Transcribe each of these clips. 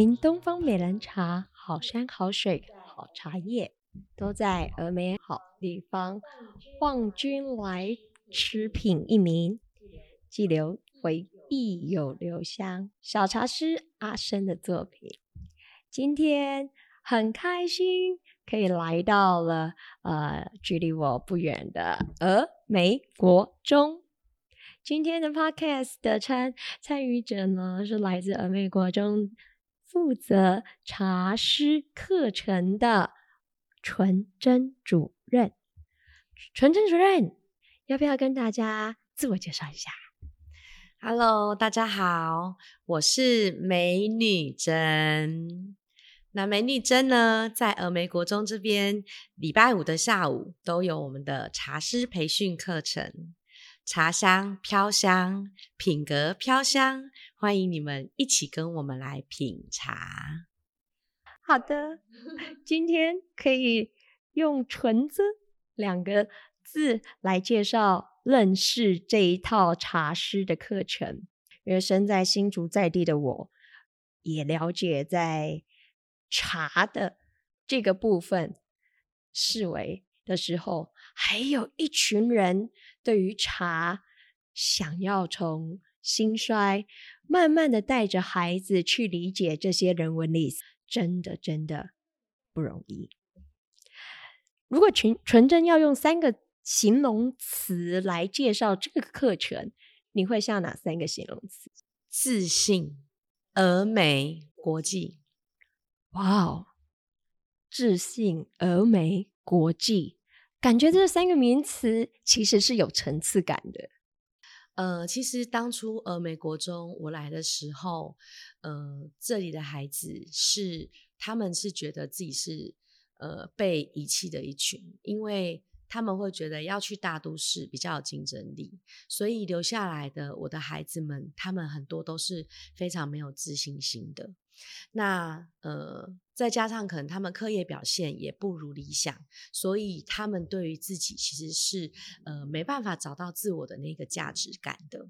名东方美人茶，好山好水好茶叶，都在峨眉好地方。望君来吃品一茗，寄留回忆有留香。小茶师阿生的作品，今天很开心可以来到了呃距离我不远的峨眉国中。今天的 podcast 的参参与者呢，是来自峨眉国中负责茶师课程的纯真主任。纯真主任，要不要跟大家自我介绍一下？Hello，大家好，我是美女真。那美女真呢，在峨眉国中这边，礼拜五的下午都有我们的茶师培训课程。茶香飘香，品格飘香，欢迎你们一起跟我们来品茶。好的，今天可以用“纯真”两个字来介绍、认识这一套茶师的课程。因为身在新竹在地的我，也了解在茶的这个部分视为的时候，还有一群人。对于茶，想要从兴衰，慢慢的带着孩子去理解这些人文历史，真的真的不容易。如果纯纯真要用三个形容词来介绍这个课程，你会下哪三个形容词？自信、峨眉、国际。哇哦，自信、峨眉、国际。感觉这三个名词其实是有层次感的。呃，其实当初呃美国中我来的时候，呃，这里的孩子是他们是觉得自己是呃被遗弃的一群，因为他们会觉得要去大都市比较有竞争力，所以留下来的我的孩子们，他们很多都是非常没有自信心的。那呃，再加上可能他们课业表现也不如理想，所以他们对于自己其实是呃没办法找到自我的那个价值感的。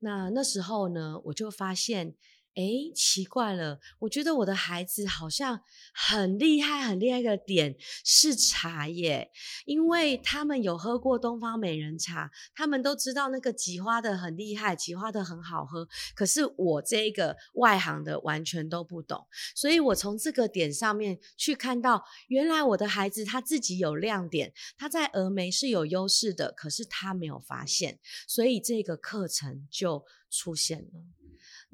那那时候呢，我就发现。哎，奇怪了，我觉得我的孩子好像很厉害，很厉害的点是茶耶，因为他们有喝过东方美人茶，他们都知道那个菊花的很厉害，菊花的很好喝。可是我这个外行的完全都不懂，所以我从这个点上面去看到，原来我的孩子他自己有亮点，他在峨眉是有优势的，可是他没有发现，所以这个课程就出现了。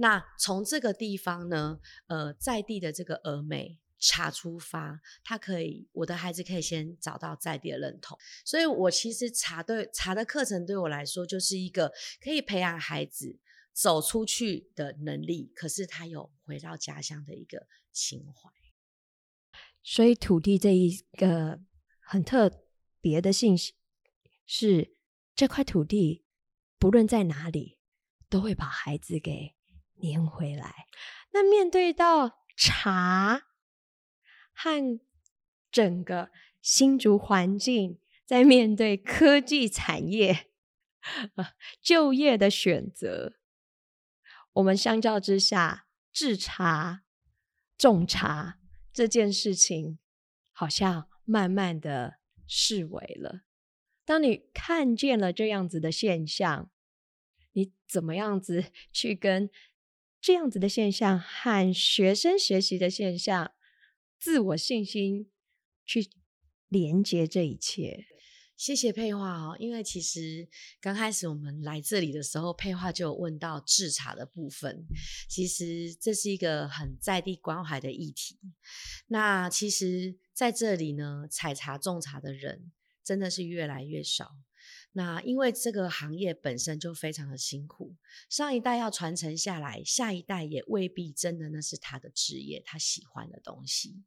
那从这个地方呢，呃，在地的这个峨眉茶出发，他可以，我的孩子可以先找到在地的认同，所以我其实茶对茶的课程对我来说就是一个可以培养孩子走出去的能力，可是他有回到家乡的一个情怀。所以土地这一个很特别的信息是，这块土地不论在哪里，都会把孩子给。粘回来。那面对到茶和整个新竹环境，在面对科技产业就业的选择，我们相较之下，制茶、种茶这件事情，好像慢慢的视为了。当你看见了这样子的现象，你怎么样子去跟？这样子的现象和学生学习的现象、自我信心去连接这一切。谢谢佩画哦，因为其实刚开始我们来这里的时候，佩画就有问到制茶的部分。其实这是一个很在地关怀的议题。那其实在这里呢，采茶种茶的人真的是越来越少。那因为这个行业本身就非常的辛苦，上一代要传承下来，下一代也未必真的那是他的职业，他喜欢的东西。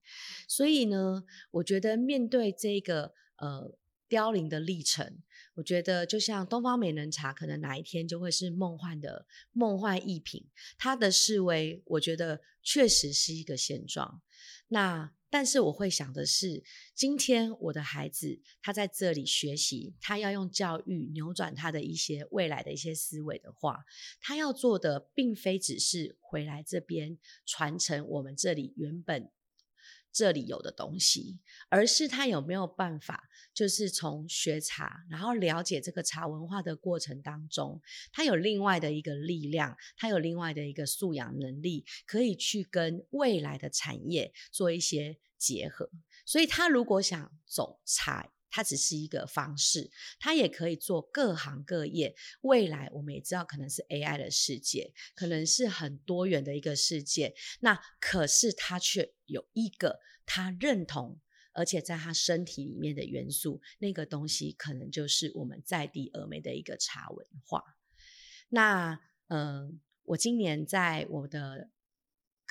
所以呢，我觉得面对这个呃凋零的历程。我觉得就像东方美人茶，可能哪一天就会是梦幻的梦幻一品。它的示威，我觉得确实是一个现状。那但是我会想的是，今天我的孩子他在这里学习，他要用教育扭转他的一些未来的一些思维的话，他要做的并非只是回来这边传承我们这里原本。这里有的东西，而是他有没有办法，就是从学茶，然后了解这个茶文化的过程当中，他有另外的一个力量，他有另外的一个素养能力，可以去跟未来的产业做一些结合。所以，他如果想走茶。它只是一个方式，它也可以做各行各业。未来我们也知道，可能是 AI 的世界，可能是很多元的一个世界。那可是它却有一个他认同，而且在他身体里面的元素，那个东西可能就是我们在地峨眉的一个茶文化。那嗯，我今年在我的。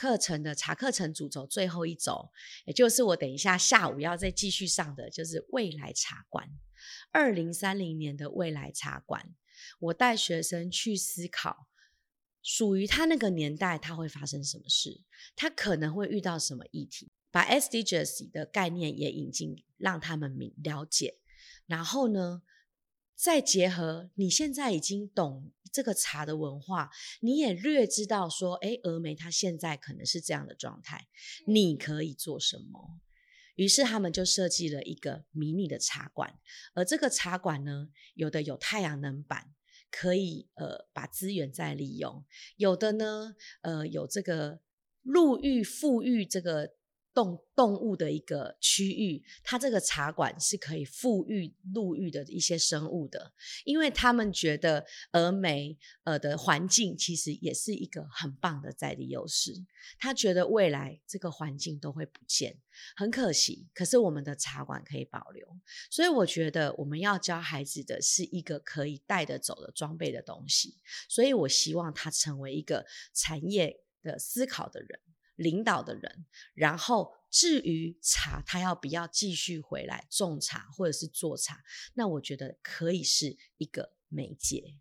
课程的茶课程主轴最后一轴，也就是我等一下下午要再继续上的，就是未来茶馆。二零三零年的未来茶馆，我带学生去思考，属于他那个年代他会发生什么事，他可能会遇到什么议题，把 SDGs 的概念也引进，让他们明了解。然后呢？再结合你现在已经懂这个茶的文化，你也略知道说，哎，峨眉它现在可能是这样的状态，你可以做什么？于是他们就设计了一个迷你的茶馆，而这个茶馆呢，有的有太阳能板，可以呃把资源再利用；有的呢，呃有这个陆域富裕这个。动动物的一个区域，它这个茶馆是可以富裕陆域的一些生物的，因为他们觉得峨眉呃的环境其实也是一个很棒的在地优势。他觉得未来这个环境都会不见，很可惜。可是我们的茶馆可以保留，所以我觉得我们要教孩子的是一个可以带得走的装备的东西。所以我希望他成为一个产业的思考的人。领导的人，然后至于茶，他要不要继续回来种茶或者是做茶，那我觉得可以是一个媒介。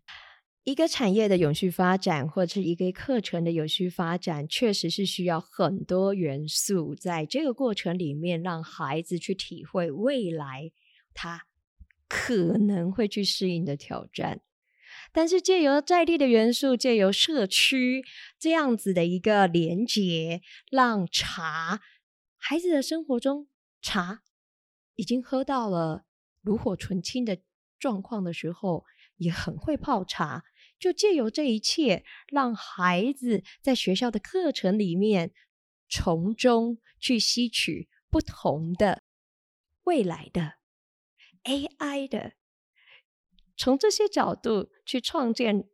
一个产业的永续发展，或者是一个课程的永续发展，确实是需要很多元素，在这个过程里面，让孩子去体会未来他可能会去适应的挑战。但是借由在地的元素，借由社区这样子的一个连接，让茶孩子的生活中茶已经喝到了炉火纯青的状况的时候，也很会泡茶。就借由这一切，让孩子在学校的课程里面，从中去吸取不同的未来的 AI 的。从这些角度去创建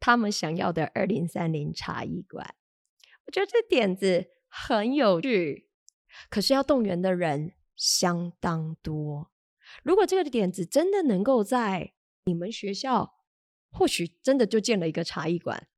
他们想要的二零三零茶艺馆，我觉得这点子很有趣。可是要动员的人相当多。如果这个点子真的能够在你们学校，或许真的就建了一个茶艺馆。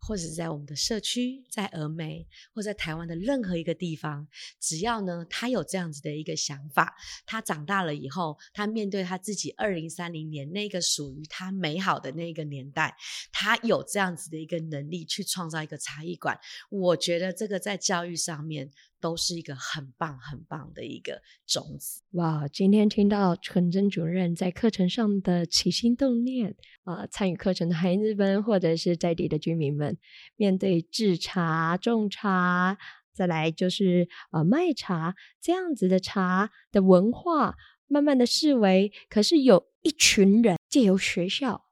或者在我们的社区，在峨眉，或在台湾的任何一个地方，只要呢，他有这样子的一个想法，他长大了以后，他面对他自己二零三零年那个属于他美好的那个年代，他有这样子的一个能力去创造一个茶艺馆，我觉得这个在教育上面。都是一个很棒很棒的一个种子哇！今天听到纯真主任在课程上的起心动念啊，参与课程的孩子们或者是在地的居民们，面对制茶、种茶，再来就是呃卖茶这样子的茶的文化，慢慢的视为，可是有一群人借由学校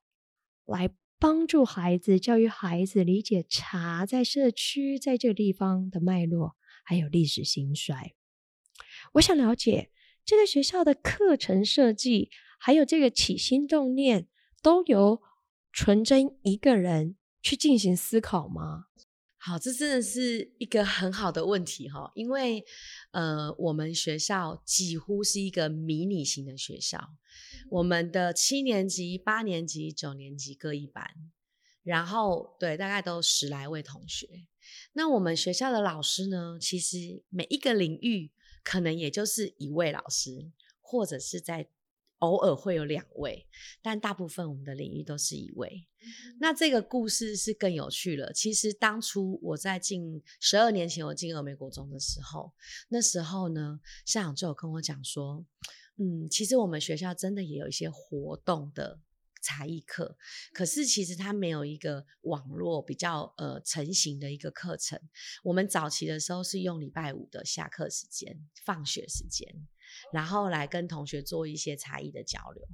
来帮助孩子、教育孩子理解茶在社区在这个地方的脉络。还有历史兴衰，我想了解这个学校的课程设计，还有这个起心动念，都由纯真一个人去进行思考吗？好，这真的是一个很好的问题哈，因为呃，我们学校几乎是一个迷你型的学校，我们的七年级、八年级、九年级各一班，然后对，大概都十来位同学。那我们学校的老师呢？其实每一个领域可能也就是一位老师，或者是在偶尔会有两位，但大部分我们的领域都是一位。那这个故事是更有趣了。其实当初我在进十二年前我进峨眉国中的时候，那时候呢，校长就有跟我讲说，嗯，其实我们学校真的也有一些活动的。茶艺课，可是其实它没有一个网络比较呃成型的一个课程。我们早期的时候是用礼拜五的下课时间、放学时间，然后来跟同学做一些茶艺的交流。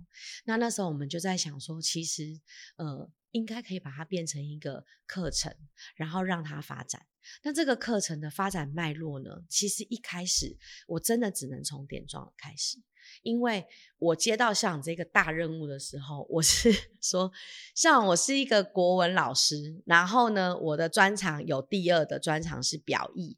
那那时候我们就在想说，其实呃应该可以把它变成一个课程，然后让它发展。那这个课程的发展脉络呢，其实一开始我真的只能从点状开始。因为我接到校长这个大任务的时候，我是 说，像我是一个国文老师，然后呢，我的专长有第二的专长是表意，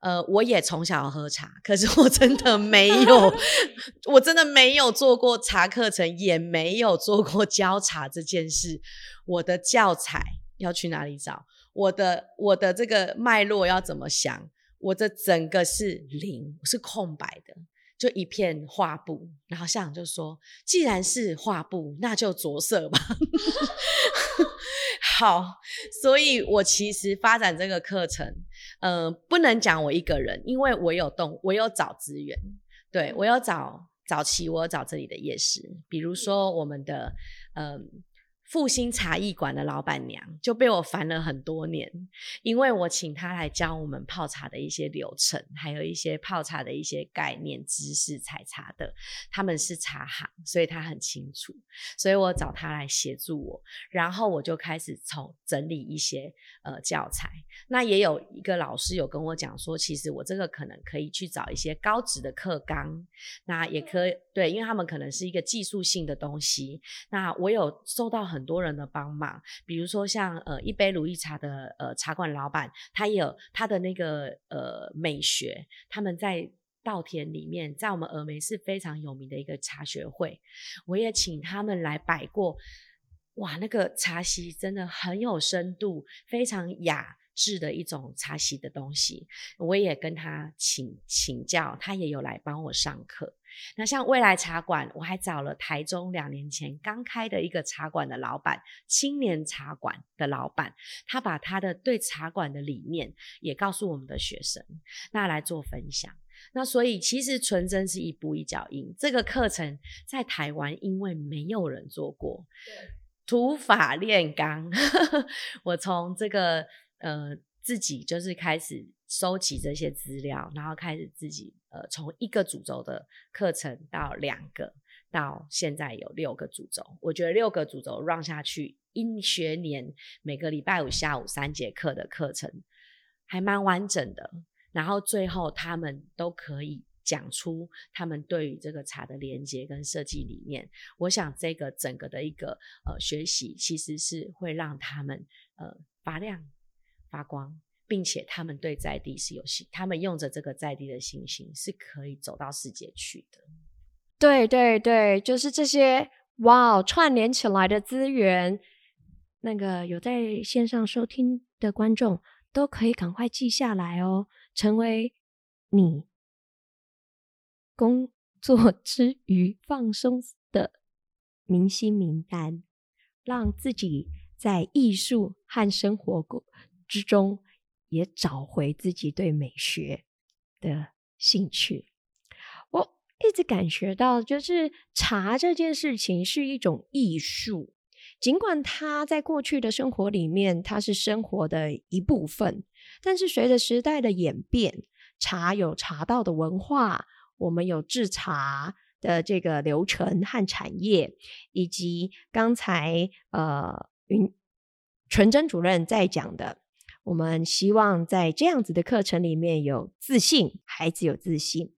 呃，我也从小喝茶，可是我真的没有，我真的没有做过茶课程，也没有做过教茶这件事。我的教材要去哪里找？我的我的这个脉络要怎么想？我的整个是零，是空白的。就一片画布，然后校长就说：“既然是画布，那就着色吧。”好，所以我其实发展这个课程，呃，不能讲我一个人，因为我有动，我有找资源，对我有找早期我有找这里的夜市，比如说我们的，嗯。复兴茶艺馆的老板娘就被我烦了很多年，因为我请她来教我们泡茶的一些流程，还有一些泡茶的一些概念知识、采茶的。他们是茶行，所以他很清楚，所以我找他来协助我，然后我就开始从整理一些呃教材。那也有一个老师有跟我讲说，其实我这个可能可以去找一些高职的课纲，那也可以对，因为他们可能是一个技术性的东西。那我有收到很。很多人的帮忙，比如说像呃一杯如意茶的呃茶馆老板，他也有他的那个呃美学，他们在稻田里面，在我们峨眉是非常有名的一个茶学会，我也请他们来摆过，哇，那个茶席真的很有深度，非常雅致的一种茶席的东西，我也跟他请请教，他也有来帮我上课。那像未来茶馆，我还找了台中两年前刚开的一个茶馆的老板，青年茶馆的老板，他把他的对茶馆的理念也告诉我们的学生，那来做分享。那所以其实纯真是一步一脚印，这个课程在台湾因为没有人做过，土法炼钢，我从这个呃自己就是开始。收集这些资料，然后开始自己呃，从一个主轴的课程到两个，到现在有六个主轴。我觉得六个主轴 run 下去，一学年每个礼拜五下午三节课的课程还蛮完整的。然后最后他们都可以讲出他们对于这个茶的连接跟设计理念。我想这个整个的一个呃学习，其实是会让他们呃发亮发光。并且他们对在地是有信，他们用着这个在地的信心是可以走到世界去的。对对对，就是这些哇，串联起来的资源，那个有在线上收听的观众都可以赶快记下来哦，成为你工作之余放松的明星名单，让自己在艺术和生活过之中。也找回自己对美学的兴趣。我一直感觉到，就是茶这件事情是一种艺术，尽管它在过去的生活里面，它是生活的一部分，但是随着时代的演变，茶有茶道的文化，我们有制茶的这个流程和产业，以及刚才呃云纯真主任在讲的。我们希望在这样子的课程里面有自信，孩子有自信。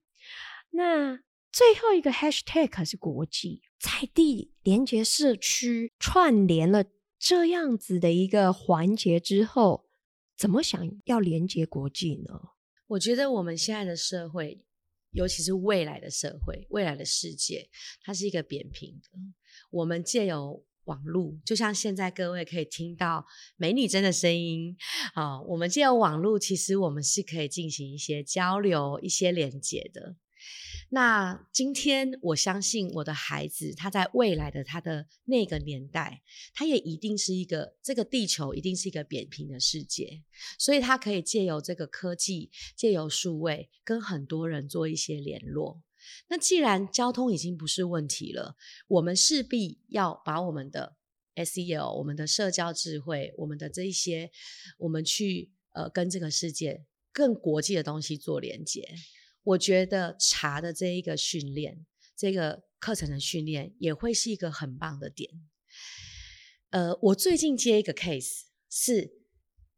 那最后一个 hashtag 是国际在地连接社区，串联了这样子的一个环节之后，怎么想要连接国际呢？我觉得我们现在的社会，尤其是未来的社会、未来的世界，它是一个扁平的。我们借由网络就像现在各位可以听到美女真的声音，啊，我们借由网络，其实我们是可以进行一些交流、一些连接的。那今天我相信我的孩子，他在未来的他的那个年代，他也一定是一个这个地球一定是一个扁平的世界，所以他可以借由这个科技，借由数位，跟很多人做一些联络。那既然交通已经不是问题了，我们势必要把我们的 SEL、我们的社交智慧、我们的这一些，我们去呃跟这个世界更国际的东西做连接。我觉得茶的这一个训练，这个课程的训练也会是一个很棒的点。呃，我最近接一个 case，是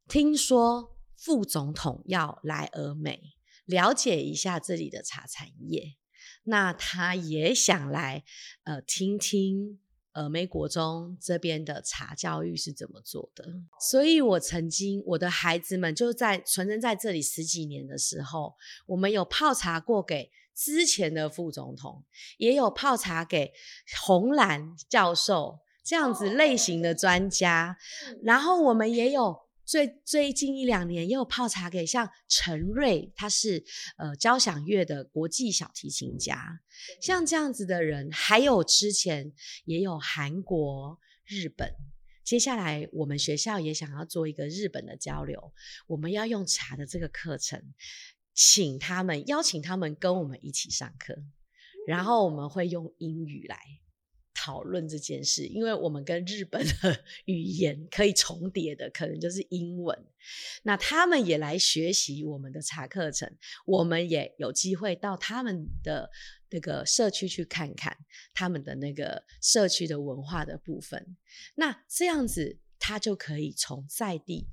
听说副总统要来俄美，了解一下这里的茶产业，那他也想来呃听听。呃，美国中这边的茶教育是怎么做的？所以我曾经，我的孩子们就在存生在这里十几年的时候，我们有泡茶过给之前的副总统，也有泡茶给红蓝教授这样子类型的专家，然后我们也有。最最近一两年，也有泡茶给像陈瑞，他是呃交响乐的国际小提琴家，像这样子的人，还有之前也有韩国、日本。接下来我们学校也想要做一个日本的交流，我们要用茶的这个课程，请他们邀请他们跟我们一起上课，然后我们会用英语来。讨论这件事，因为我们跟日本的 语言可以重叠的，可能就是英文。那他们也来学习我们的茶课程，我们也有机会到他们的那个社区去看看他们的那个社区的文化的部分。那这样子，他就可以从在地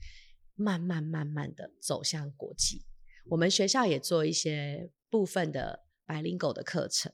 慢慢慢慢的走向国际。我们学校也做一些部分的白领狗的课程，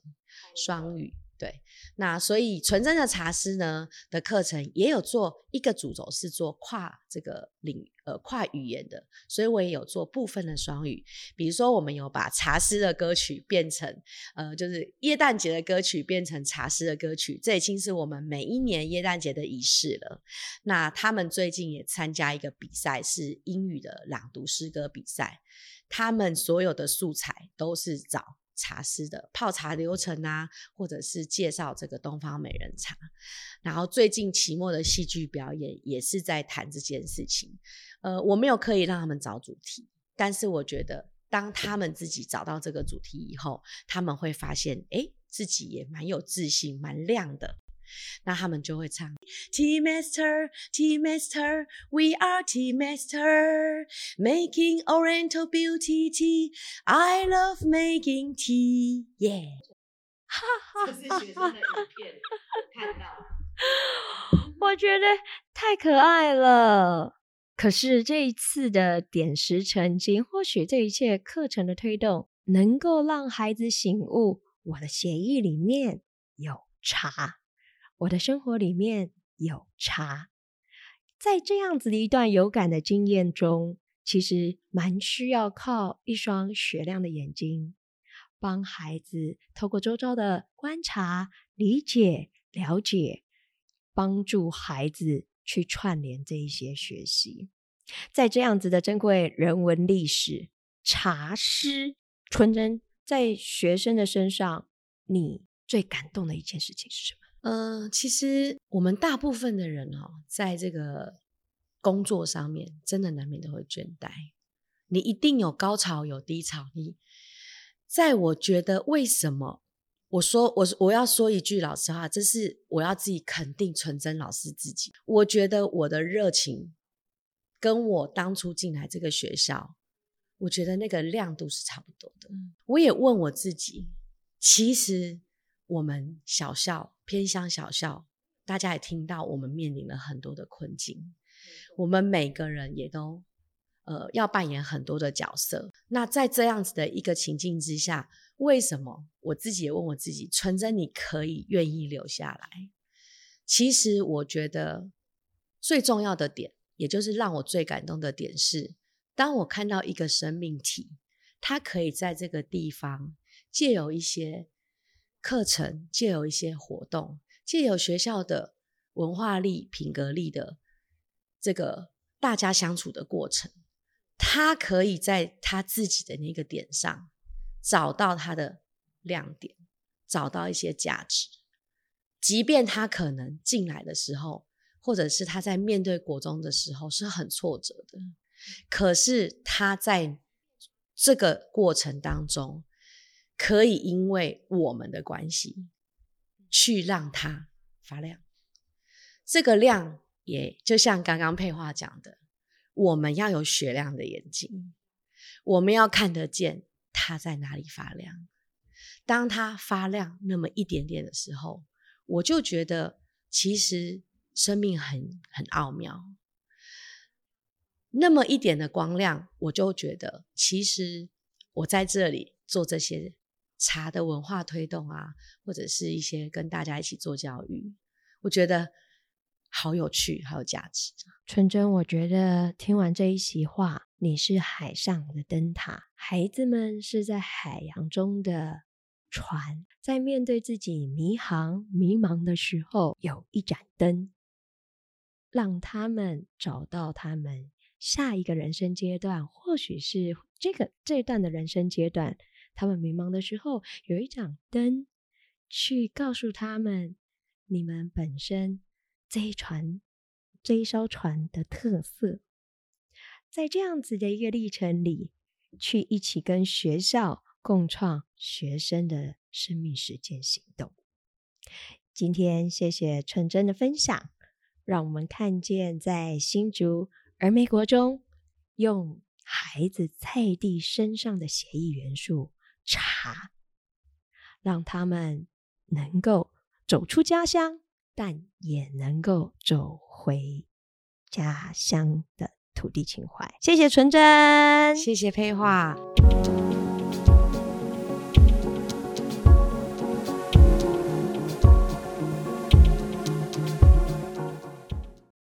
双语。对，那所以纯真的茶师呢的课程也有做一个主轴是做跨这个领呃跨语言的，所以我也有做部分的双语，比如说我们有把茶师的歌曲变成呃就是耶诞节的歌曲变成茶师的歌曲，这已经是我们每一年耶诞节的仪式了。那他们最近也参加一个比赛，是英语的朗读诗歌比赛，他们所有的素材都是找。茶师的泡茶流程啊，或者是介绍这个东方美人茶，然后最近期末的戏剧表演也是在谈这件事情。呃，我没有刻意让他们找主题，但是我觉得当他们自己找到这个主题以后，他们会发现，哎，自己也蛮有自信、蛮亮的。那他们就会唱 Tea Master, Tea Master, We are Tea Master, Making Oriental Beauty Tea. I love making tea. Yeah，哈哈哈哈哈！看到，我觉得太可爱了。可是这一次的点石成金，或许这一切课程的推动，能够让孩子醒悟，我的协议里面有茶。我的生活里面有茶，在这样子的一段有感的经验中，其实蛮需要靠一双雪亮的眼睛，帮孩子透过周遭的观察、理解、了解，帮助孩子去串联这一些学习。在这样子的珍贵人文历史，茶诗纯真，在学生的身上，你最感动的一件事情是什么？嗯，其实我们大部分的人哦，在这个工作上面，真的难免都会倦怠。你一定有高潮有低潮。你在我觉得，为什么我说我我要说一句老实话，这是我要自己肯定纯真老师自己。我觉得我的热情跟我当初进来这个学校，我觉得那个亮度是差不多的。我也问我自己，其实。我们小校偏乡小校，大家也听到我们面临了很多的困境，我们每个人也都呃要扮演很多的角色。那在这样子的一个情境之下，为什么我自己也问我自己，纯真你可以愿意留下来？其实我觉得最重要的点，也就是让我最感动的点是，当我看到一个生命体，它可以在这个地方借有一些。课程借有一些活动，借有学校的文化力、品格力的这个大家相处的过程，他可以在他自己的那个点上找到他的亮点，找到一些价值。即便他可能进来的时候，或者是他在面对国中的时候是很挫折的，可是他在这个过程当中，可以因为我们的关系，去让它发亮。这个亮也就像刚刚配话讲的，我们要有雪亮的眼睛，我们要看得见它在哪里发亮。当它发亮那么一点点的时候，我就觉得其实生命很很奥妙。那么一点的光亮，我就觉得其实我在这里做这些茶的文化推动啊，或者是一些跟大家一起做教育，我觉得好有趣，好有价值。纯真，我觉得听完这一席话，你是海上的灯塔，孩子们是在海洋中的船，在面对自己迷航、迷茫的时候，有一盏灯，让他们找到他们下一个人生阶段，或许是这个这段的人生阶段，他们迷茫的时候，有一盏灯去告诉他们，你们本身这一船。这一艘船的特色，在这样子的一个历程里，去一起跟学校共创学生的生命实践行动。今天谢谢纯真的分享，让我们看见在新竹而美国中，用孩子菜地身上的协议元素茶，让他们能够走出家乡。但也能够走回家乡的土地情怀。谢谢纯真，谢谢配画。